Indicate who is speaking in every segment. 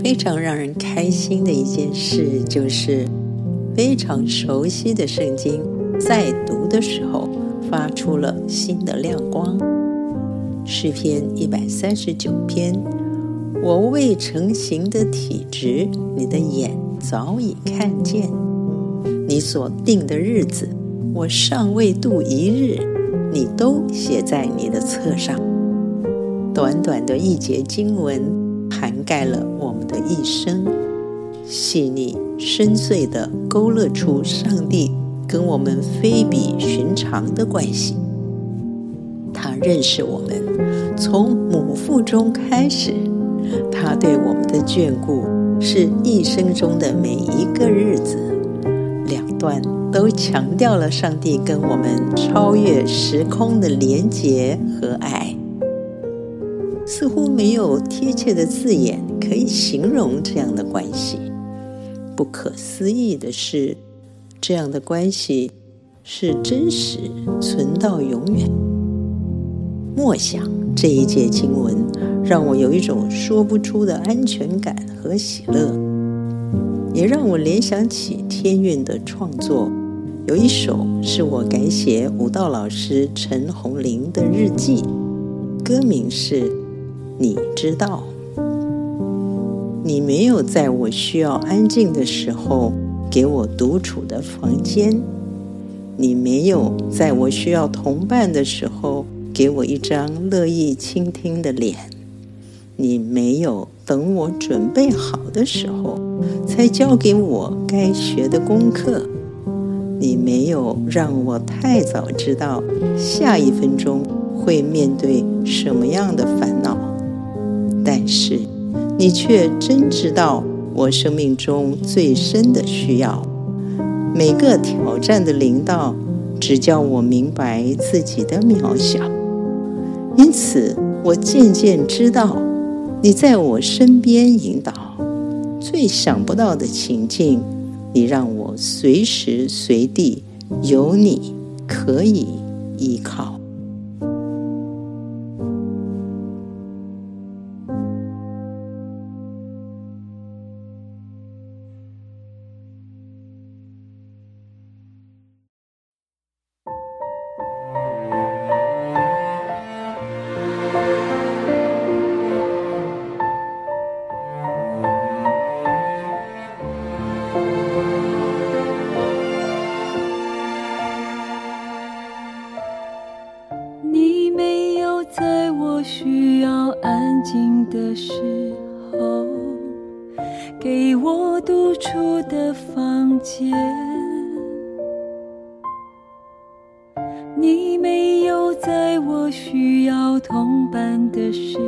Speaker 1: 非常让人开心的一件事，就是非常熟悉的圣经，在读的时候发出了新的亮光。诗篇一百三十九篇，我未成形的体质，你的眼早已看见；你所定的日子，我尚未度一日，你都写在你的册上。短短的一节经文，盖了我们的一生，细腻深邃地勾勒出上帝跟我们非比寻常的关系。他认识我们，从母腹中开始，他对我们的眷顾是一生中的每一个日子。两段都强调了上帝跟我们超越时空的连结和爱。似乎没有贴切的字眼可以形容这样的关系。不可思议的是，这样的关系是真实存到永远。默想这一节经文，让我有一种说不出的安全感和喜乐，也让我联想起天韵的创作。有一首是我改写舞蹈老师陈红玲的日记，歌名是。你知道，你没有在我需要安静的时候给我独处的房间，你没有在我需要同伴的时候给我一张乐意倾听的脸，你没有等我准备好的时候才教给我该学的功课，你没有让我太早知道下一分钟会面对什么样的烦恼。但是，你却真知道我生命中最深的需要。每个挑战的临到，只叫我明白自己的渺小。因此，我渐渐知道，你在我身边引导。最想不到的情境，你让我随时随地有你可以依靠。
Speaker 2: 在我需要安静的时候，给我独处的房间。你没有在我需要同伴的时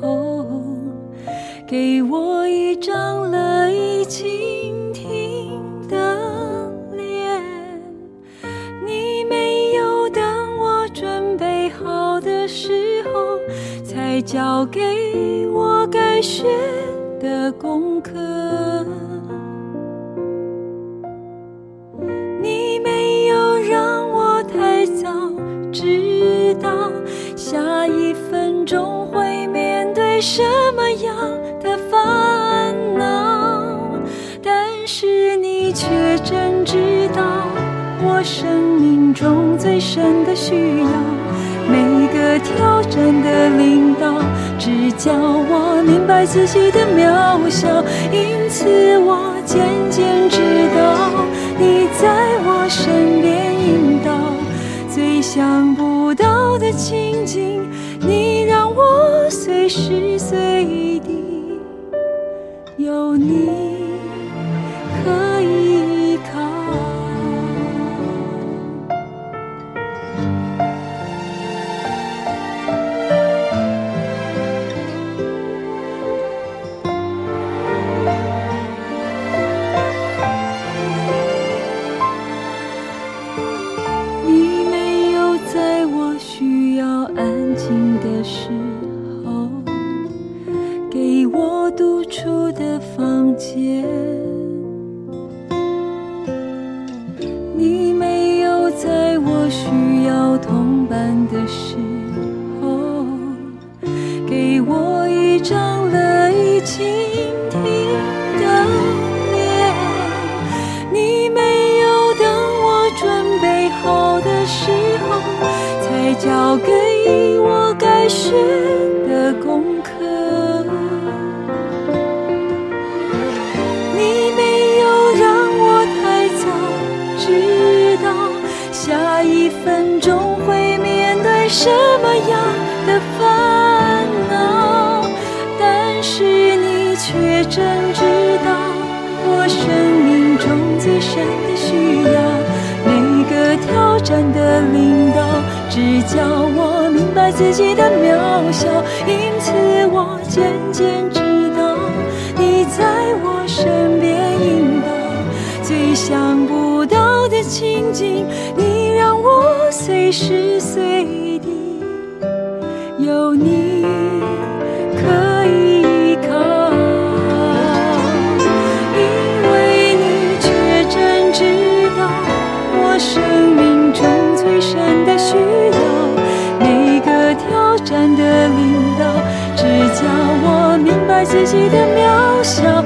Speaker 2: 候，给我一张乐意倾才交给我该。学的功课，你没有让我太早知道下一分钟会面对什么样的烦恼，但是你却真知道我生命中最深的需要。每个挑战的领导，只叫我明白自己的渺小，因此我渐渐知道你在我身边引导。最想不到的情景，你让我随时随地有你可以。出的房间。你没有在我需要同伴的时候给我一张可以倾听的脸。你没有等我准备好的时候才交给我该学的功课。什么样的烦恼，但是你却真知道我生命中最深的需要。每个挑战的领导，只叫我明白自己的渺小，因此我渐渐知道，你在我身边引导，最想情景，你让我随时随地有你可以依靠，因为你却真知道我生命中最深的需要，每个挑战的领导，只叫我明白自己的渺小。